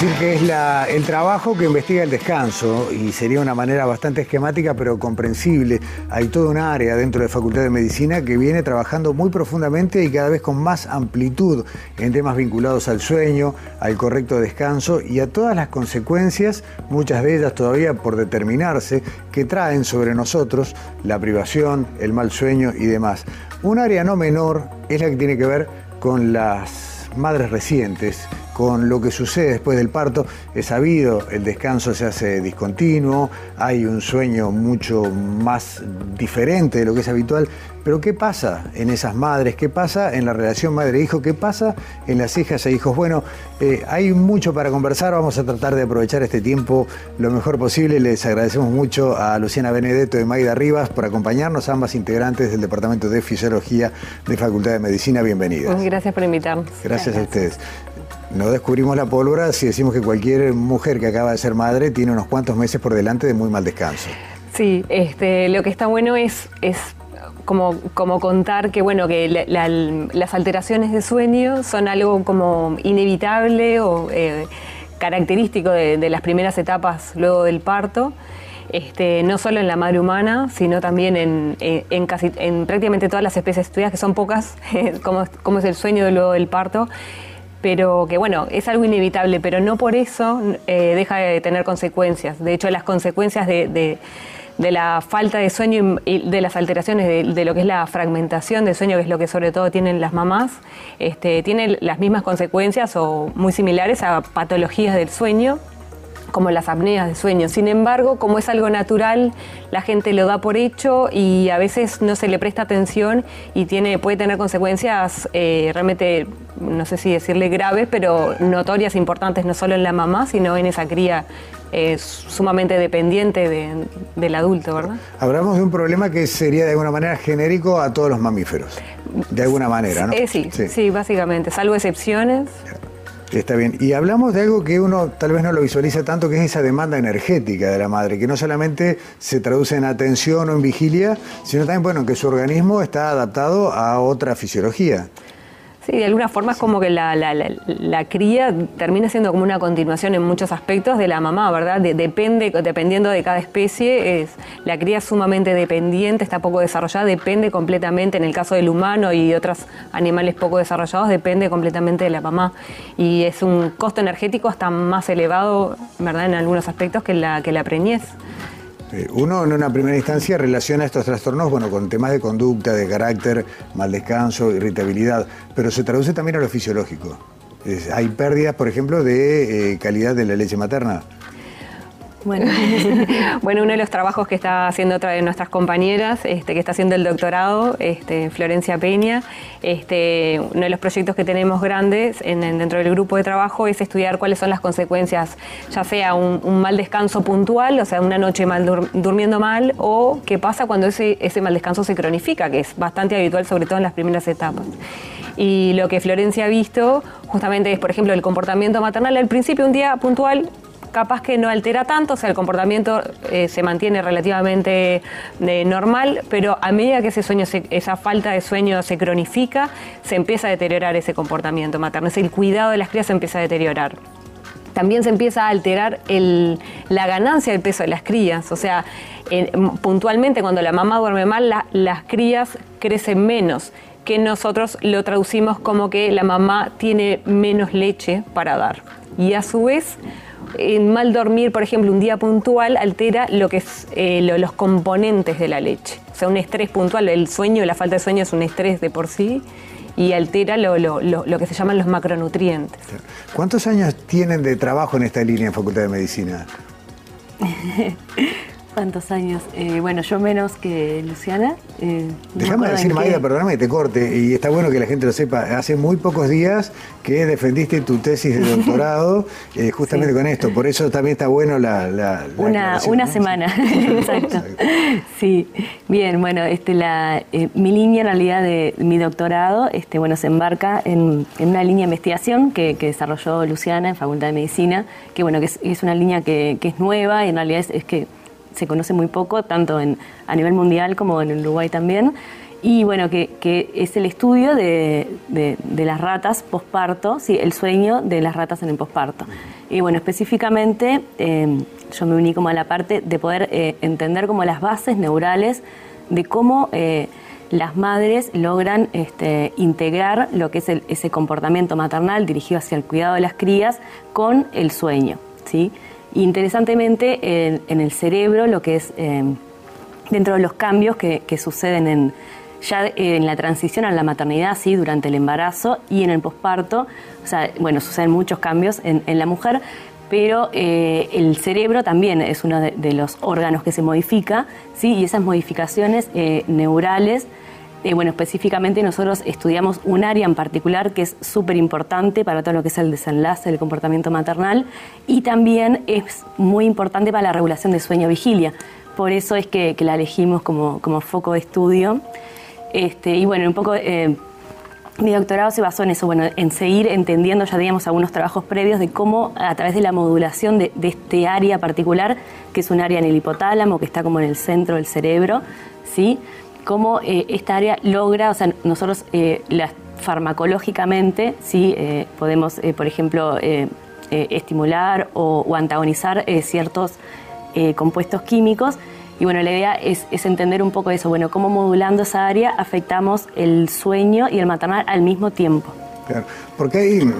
decir que es el trabajo que investiga el descanso y sería una manera bastante esquemática pero comprensible. Hay toda un área dentro de la Facultad de Medicina que viene trabajando muy profundamente y cada vez con más amplitud en temas vinculados al sueño, al correcto descanso y a todas las consecuencias, muchas de ellas todavía por determinarse, que traen sobre nosotros la privación, el mal sueño y demás. Un área no menor es la que tiene que ver con las madres recientes con lo que sucede después del parto. Es sabido, el descanso se hace discontinuo, hay un sueño mucho más diferente de lo que es habitual. Pero ¿qué pasa en esas madres? ¿Qué pasa en la relación madre-hijo? ¿Qué pasa en las hijas e hijos? Bueno, eh, hay mucho para conversar, vamos a tratar de aprovechar este tiempo lo mejor posible. Les agradecemos mucho a Luciana Benedetto y Maida Rivas por acompañarnos, ambas integrantes del Departamento de Fisiología de Facultad de Medicina. Bienvenidas. Gracias por invitarnos. Gracias, Gracias. a ustedes. No descubrimos la pólvora si decimos que cualquier mujer que acaba de ser madre tiene unos cuantos meses por delante de muy mal descanso. Sí, este, lo que está bueno es, es como, como contar que, bueno, que las alteraciones de sueño son algo como inevitable o eh, característico de, las primeras etapas luego del parto. Este, no solo en la madre humana, sino también en, casi, en prácticamente todas las especies estudiadas, que son pocas, como, como es el sueño luego del parto pero que bueno, es algo inevitable, pero no por eso eh, deja de tener consecuencias. De hecho, las consecuencias de, la falta de sueño y de las alteraciones de, lo que es la fragmentación de sueño, que es lo que sobre todo tienen las mamás, este, tienen las mismas consecuencias o muy similares a patologías del sueño como las apneas de sueño. Sin embargo, como es algo natural, la gente lo da por hecho y a veces no se le presta atención y tiene, puede tener consecuencias eh, realmente, no sé si decirle graves, pero notorias, importantes, no solo en la mamá, sino en esa cría eh, sumamente dependiente del adulto, ¿verdad? Hablamos de un problema que sería de alguna manera genérico a todos los mamíferos, de alguna manera, ¿no? Eh, sí, sí, sí, básicamente, salvo excepciones. Está bien. Y hablamos de algo que uno tal vez no lo visualiza tanto, que es esa demanda energética de la madre, que no solamente se traduce en atención o en vigilia, sino también, bueno, que su organismo está adaptado a otra fisiología. Sí, de alguna forma es como que la, la, cría termina siendo como una continuación en muchos aspectos de la mamá, ¿verdad? depende, dependiendo de cada especie, es, la cría es sumamente dependiente, está poco desarrollada, depende completamente, en el caso del humano y de otros animales poco desarrollados, depende completamente de la mamá. Y es un costo energético hasta más elevado, ¿verdad? En algunos aspectos que la, que la preñez. Eh, uno en una primera instancia relaciona estos trastornos bueno, con temas de conducta, de carácter, mal descanso, irritabilidad, pero se traduce también a lo fisiológico. hay pérdidas, por ejemplo, de eh, calidad de la leche materna. Bueno. bueno, uno de los trabajos que está haciendo otra de nuestras compañeras, este, que está haciendo el doctorado, este, Florencia Peña, este, uno de los proyectos que tenemos grandes dentro del grupo de trabajo es estudiar cuáles son las consecuencias, ya sea un, mal descanso puntual, o sea, una noche mal durmiendo mal, o qué pasa cuando ese, ese mal descanso se cronifica, que es bastante habitual, sobre todo en las primeras etapas. Y lo que Florencia ha visto justamente es, por ejemplo, el comportamiento maternal. Al principio, un día puntual, capaz que no altera tanto, o sea, el comportamiento eh, se mantiene relativamente eh, normal, pero a medida que ese sueño, esa falta de sueño se cronifica, se empieza a deteriorar ese comportamiento materno, es el cuidado de las crías se empieza a deteriorar también se empieza a alterar la ganancia del peso de las crías. O sea, puntualmente cuando la mamá duerme mal, las crías crecen menos, que nosotros lo traducimos como que la mamá tiene menos leche para dar. Y a su vez, en mal dormir, por ejemplo, un día puntual altera lo que es eh, los componentes de la leche. O sea, un estrés puntual, el sueño, la falta de sueño es un estrés de por sí y altera lo, que se llaman los macronutrientes. ¿Cuántos años tienen de trabajo en esta línea en Facultad de Medicina? ¿Cuántos años? Eh, bueno, yo menos que Luciana. Eh, Déjame decir, Maida, perdóname que te corte, y está bueno que la gente lo sepa. Hace muy pocos días que defendiste tu tesis de doctorado eh, justamente con esto, por eso también está bueno la... una una semana, exacto. Sí, bien, bueno, este, la, eh, mi línea en realidad de mi doctorado este, bueno, se embarca en, una línea de investigación que, desarrolló Luciana en Facultad de Medicina, que bueno, que es, una línea que, es nueva y en realidad es que se conoce muy poco, tanto en, a nivel mundial como en Uruguay también. Y bueno, que, es el estudio de, las ratas posparto, sí, el sueño de las ratas en el posparto. Y bueno, específicamente em, yo me uní como a la parte de poder eh, entender como las bases neurales de cómo eh, las madres logran este, integrar lo que es ese comportamiento maternal dirigido hacia el cuidado de las crías con el sueño, ¿sí? Interesantemente, en, el cerebro, lo que es em, dentro de los cambios que, suceden en, ya en la transición a la maternidad, sí, durante el embarazo y en el posparto, o sea, bueno, suceden muchos cambios en, la mujer, pero eh, el cerebro también es uno de, los órganos que se modifica, sí, y esas modificaciones eh, neurales eh, bueno, específicamente nosotros estudiamos un área en particular que es súper importante para todo lo que es el desenlace del comportamiento maternal y también es muy importante para la regulación de sueño-vigilia. Por eso es que, la elegimos como, foco de estudio. Este, y bueno, un poco eh, mi doctorado se basó en eso, bueno, en seguir entendiendo, ya digamos, algunos trabajos previos de cómo a través de la modulación de, de este área particular, que es un área en el hipotálamo, que está como en el centro del cerebro, ¿sí? Cómo eh, esta área logra, o sea, nosotros eh, farmacológicamente sí eh, podemos, por ejemplo, estimular o, antagonizar ciertos compuestos químicos. Y bueno, la idea es, es, entender un poco eso, bueno, cómo modulando esa área afectamos el sueño y el maternal al mismo tiempo. Claro, porque ahí,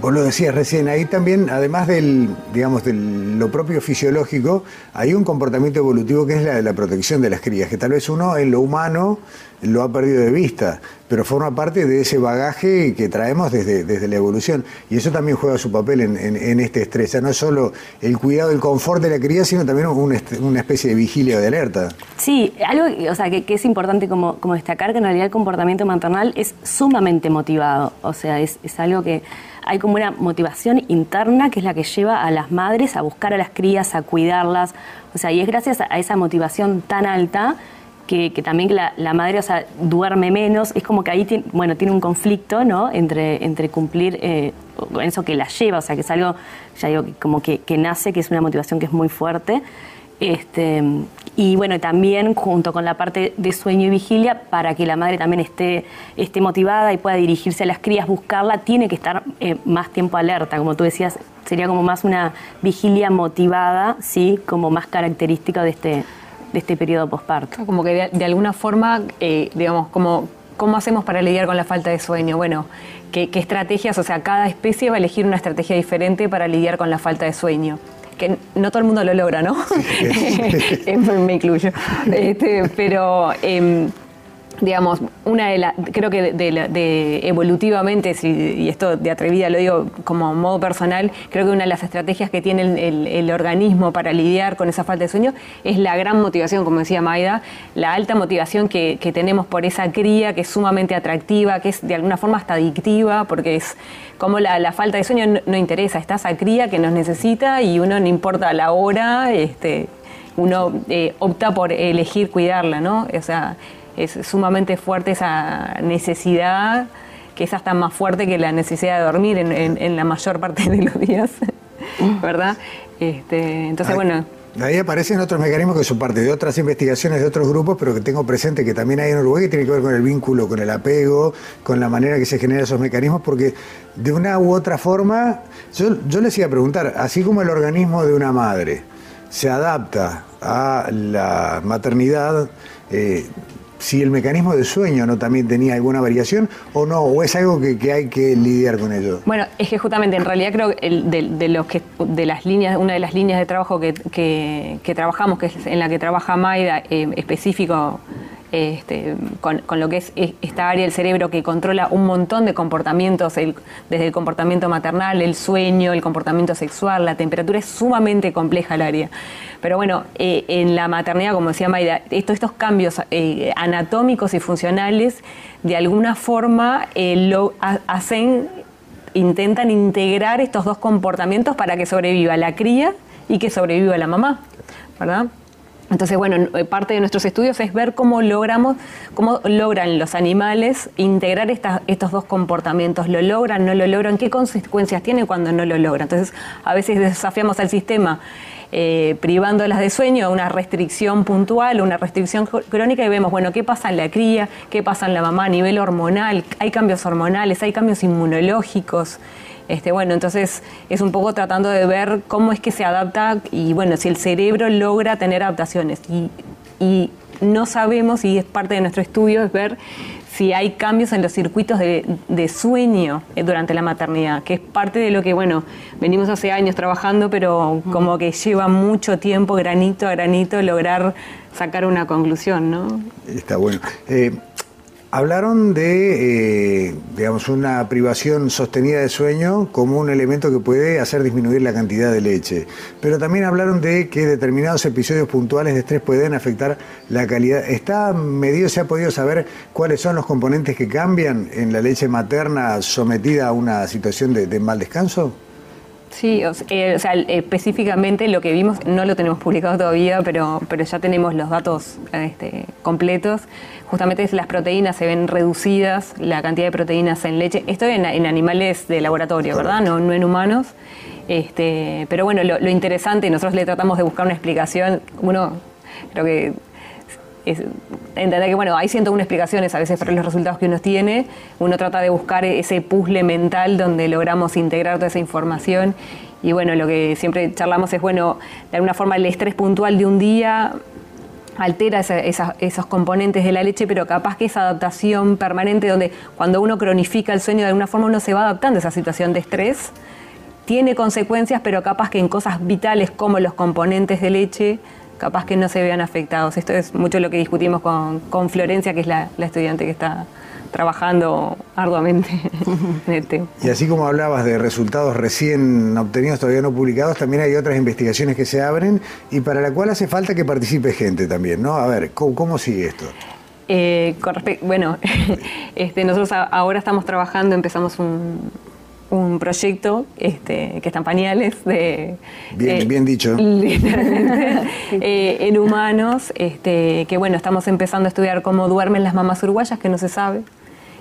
vos lo decías recién, ahí también, además del, digamos, de lo propio fisiológico, hay un comportamiento evolutivo que es la de la protección de las crías, que tal vez uno en lo humano lo ha perdido de vista, pero forma parte de ese bagaje que traemos desde, desde la evolución. Y eso también juega su papel en, este estrés. no solo el cuidado, el confort de la cría, sino también una especie de vigilia de alerta. Sí, algo o sea, que, es importante como, como, destacar que en realidad el comportamiento maternal es sumamente motivado. O sea, es, es algo que hay como una motivación interna que es la que lleva a las madres a buscar a las crías, a cuidarlas. O sea, y es gracias a esa motivación tan alta que, también la, madre, duerme menos, es como que ahí, tiene, bueno, tiene un conflicto, ¿no? Entre, entre cumplir eh, eso que la lleva, o sea, que es algo, ya digo, como que, nace, que es una motivación que es muy fuerte. Este, y bueno, también junto con la parte de sueño y vigilia, para que la madre también esté, esté motivada y pueda dirigirse a las crías, buscarla, tiene que estar eh, más tiempo alerta, como tú decías, sería como más una vigilia motivada, ¿sí? Como más característica de este, de este periodo posparto. Como que de, alguna forma, eh, digamos, como, ¿cómo hacemos para lidiar con la falta de sueño? Bueno, ¿qué, estrategias? O sea, cada especie va a elegir una estrategia diferente para lidiar con la falta de sueño que no todo el mundo lo logra, ¿no? Me incluyo. Este, pero em, digamos, una de las, creo que de, evolutivamente, y esto de atrevida lo digo como modo personal, creo que una de las estrategias que tiene el, organismo para lidiar con esa falta de sueño es la gran motivación, como decía Maida, la alta motivación que, tenemos por esa cría que es sumamente atractiva, que es de alguna forma hasta adictiva, porque es como la, falta de sueño no, interesa, está esa cría que nos necesita y uno no importa la hora, este, uno eh, opta por elegir cuidarla, ¿no? O sea, es sumamente fuerte esa necesidad, que es hasta más fuerte que la necesidad de dormir en, la mayor parte de los días, ¿verdad? Este, entonces, bueno... Ahí aparecen otros mecanismos que son parte de otras investigaciones de otros grupos, pero que tengo presente que también hay en Uruguay que tiene que ver con el vínculo, con el apego, con la manera que se generan esos mecanismos, porque de una u otra forma, yo, yo les iba a preguntar, así como el organismo de una madre se adapta a la maternidad, eh, si el mecanismo de sueño no también tenía alguna variación o no, o es algo que, hay que lidiar con ello. Bueno, es que justamente en realidad creo que de, los que de las líneas, una de las líneas de trabajo que, trabajamos, que es en la que trabaja Maida, eh, específico este, con, lo que es esta área del cerebro que controla un montón de comportamientos, desde el comportamiento maternal, el sueño, el comportamiento sexual, la temperatura, es sumamente compleja el área. Pero bueno, eh, en la maternidad, como decía Maida, estos cambios eh, anatómicos y funcionales de alguna forma eh, lo hacen, intentan integrar estos dos comportamientos para que sobreviva la cría y que sobreviva la mamá, ¿verdad? Entonces, bueno, eh, parte de nuestros estudios es ver cómo logramos, cómo logran los animales integrar estos dos comportamientos. ¿Lo logran, no lo logran? ¿Qué consecuencias tienen cuando no lo logran? Entonces, a veces desafiamos al sistema eh, privándolas de sueño una restricción puntual, una restricción crónica y vemos, bueno, qué pasa en la cría, qué pasa en la mamá a nivel hormonal, hay cambios hormonales, hay cambios inmunológicos. Este, bueno, entonces es un poco tratando de ver cómo es que se adapta y bueno, si el cerebro logra tener adaptaciones. Y, y no sabemos, y es parte de nuestro estudio, es ver si hay cambios en los circuitos de, de, sueño eh, durante la maternidad, que es parte de lo que, bueno, venimos hace años trabajando, pero como que lleva mucho tiempo, granito a granito, lograr sacar una conclusión, ¿no? Está bueno. Eh, Hablaron de, eh, digamos, una privación sostenida de sueño como un elemento que puede hacer disminuir la cantidad de leche, pero también hablaron de que determinados episodios puntuales de estrés pueden afectar la calidad. ¿Está medido, se ha podido saber cuáles son los componentes que cambian en la leche materna sometida a una situación de mal descanso? Sí, o eh, sea, específicamente lo que vimos no lo tenemos publicado todavía, pero, pero ya tenemos los datos este, completos. Justamente las proteínas se ven reducidas, la cantidad de proteínas en leche. Esto en, en animales de laboratorio, ¿verdad? No, no en humanos. Este, pero bueno, lo, lo interesante, nosotros le tratamos de buscar una explicación. Uno, creo que entender que bueno, hay 101 explicaciones a veces para los resultados que uno tiene, uno trata de buscar ese puzzle mental donde logramos integrar toda esa información. Y bueno, lo que siempre charlamos es bueno, de alguna forma el estrés puntual de un día altera esos componentes de la leche, pero capaz que esa adaptación permanente donde cuando uno cronifica el sueño de alguna forma uno se va adaptando a esa situación de estrés, tiene consecuencias, pero capaz que en cosas vitales como los componentes de leche capaz que no se vean afectados. Esto es mucho lo que discutimos con, Florencia, que es la, estudiante que está trabajando arduamente en el tema. Y así como hablabas de resultados recién obtenidos, todavía no publicados, también hay otras investigaciones que se abren y para la cual hace falta que participe gente también, ¿no? A ver, ¿cómo, sigue esto? Eh, bueno, este, nosotros ahora estamos trabajando, empezamos un, un proyecto este, que está en pañales de... Bien, eh, bien dicho. Eh, en humanos, este, que bueno, estamos empezando a estudiar cómo duermen las mamás uruguayas, que no se sabe.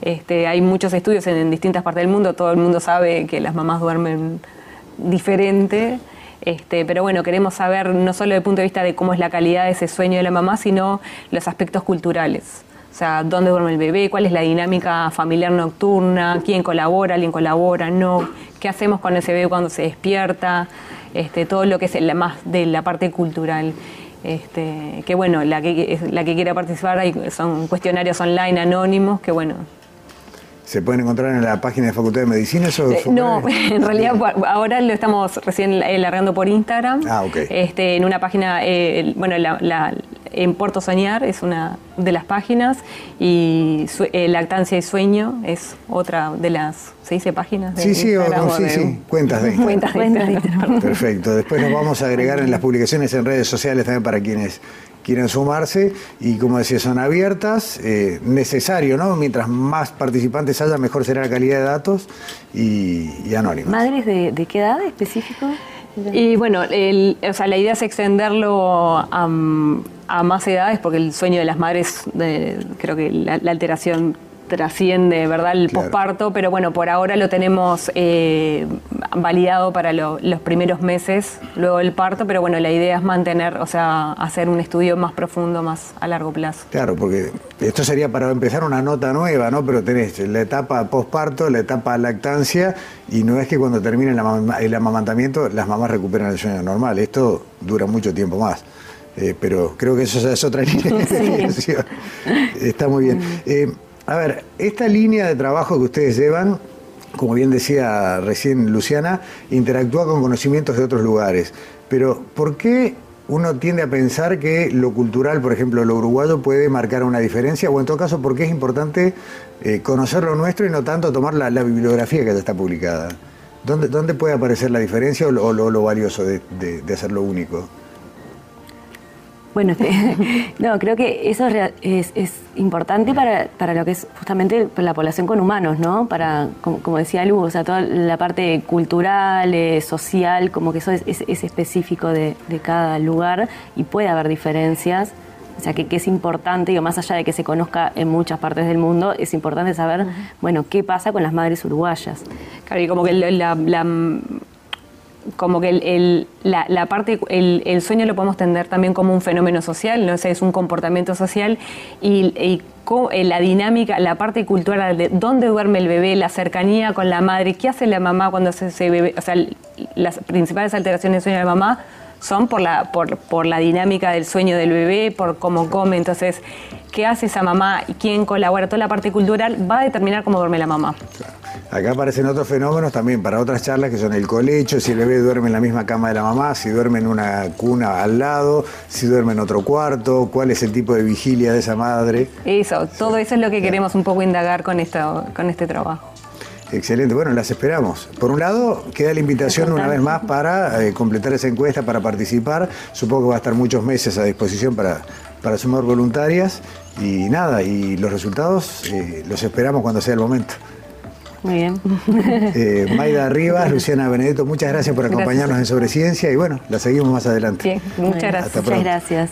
Este, hay muchos estudios en, distintas partes del mundo, todo el mundo sabe que las mamás duermen diferente. Este, pero bueno, queremos saber no solo desde el punto de vista de cómo es la calidad de ese sueño de la mamá, sino los aspectos culturales. O sea, dónde duerme el bebé, cuál es la dinámica familiar nocturna, quién colabora, alguien colabora, no, qué hacemos con ese bebé cuando se despierta, este, todo lo que es más de la parte cultural. Este, que bueno, la que, la que quiera participar son cuestionarios online anónimos que bueno, ¿Se pueden encontrar en la página de Facultad de Medicina? Eh, no, en realidad ahora lo estamos recién largando por Instagram. Ah, ok. Este, en una página, eh, bueno, la, en Puerto Soñar es una de las páginas y eh, Lactancia y Sueño es otra de las, ¿se dice páginas? De sí, sí, sí, sí, cuentas de Cuentas de Perfecto, después nos vamos a agregar en las publicaciones en redes sociales también para quienes quieren sumarse y como decía, son abiertas, eh, necesario, ¿no? Mientras más participantes haya, mejor será la calidad de datos y, y anónimas. ¿Madres de, qué edad específico? Y bueno, o sea, la idea es extenderlo a, más edades porque el sueño de las madres, creo que la alteración trasciende, ¿verdad?, el posparto, pero bueno, por ahora lo tenemos eh, validado para los primeros meses, luego del parto, pero bueno, la idea es mantener, o sea, hacer un estudio más profundo, más a largo plazo. Claro, porque esto sería para empezar una nota nueva, ¿no? Pero tenés la etapa posparto, la etapa lactancia, y no es que cuando termine el amamantamiento las mamás recuperan el sueño normal, esto dura mucho tiempo más. Eh, pero creo que eso ya es otra línea de Está muy bien. Eh, a ver, esta línea de trabajo que ustedes llevan, como bien decía recién Luciana, interactúa con conocimientos de otros lugares. Pero ¿por qué uno tiende a pensar que lo cultural, por ejemplo, lo uruguayo puede marcar una diferencia, o en todo caso, porque es importante eh, conocer lo nuestro y no tanto tomar la, bibliografía que ya está publicada. ¿Dónde, ¿Dónde, puede aparecer la diferencia o lo, valioso de, de, de hacerlo único? Bueno, este, no, creo que eso es, importante para, para, lo que es justamente la población con humanos, ¿no? Para, como, decía Lu, o sea, toda la parte cultural, eh, social, como que eso es, específico de, cada lugar y puede haber diferencias. O sea, que, es importante, digo, más allá de que se conozca en muchas partes del mundo, es importante saber, bueno, qué pasa con las madres uruguayas. Claro, y como que la como que el, la, parte, el, sueño lo podemos tender también como un fenómeno social, no sé, es un comportamiento social y, y eh, la dinámica, la parte cultural de dónde duerme el bebé, la cercanía con la madre, qué hace la mamá cuando se, se bebé, o sea, las principales alteraciones del sueño de la mamá son por la, por, por la dinámica del sueño del bebé, por cómo come, entonces, qué hace esa mamá quién colabora, toda la parte cultural va a determinar cómo duerme la mamá. Acá aparecen otros fenómenos también para otras charlas que son el colecho, si el bebé duerme en la misma cama de la mamá, si duerme en una cuna al lado, si duerme en otro cuarto, cuál es el tipo de vigilia de esa madre. Eso, todo eso es lo que queremos un poco indagar con, esto, con este trabajo. Excelente, bueno, las esperamos. Por un lado, queda la invitación una vez más para eh, completar esa encuesta, para participar. Supongo que va a estar muchos meses a disposición para, para sumar voluntarias. Y nada, y los resultados eh, los esperamos cuando sea el momento. Muy bien. Eh, Maida Rivas, Luciana Benedetto, muchas gracias por acompañarnos en Sobre Ciencia y bueno, la seguimos más adelante. muchas gracias. Muchas gracias.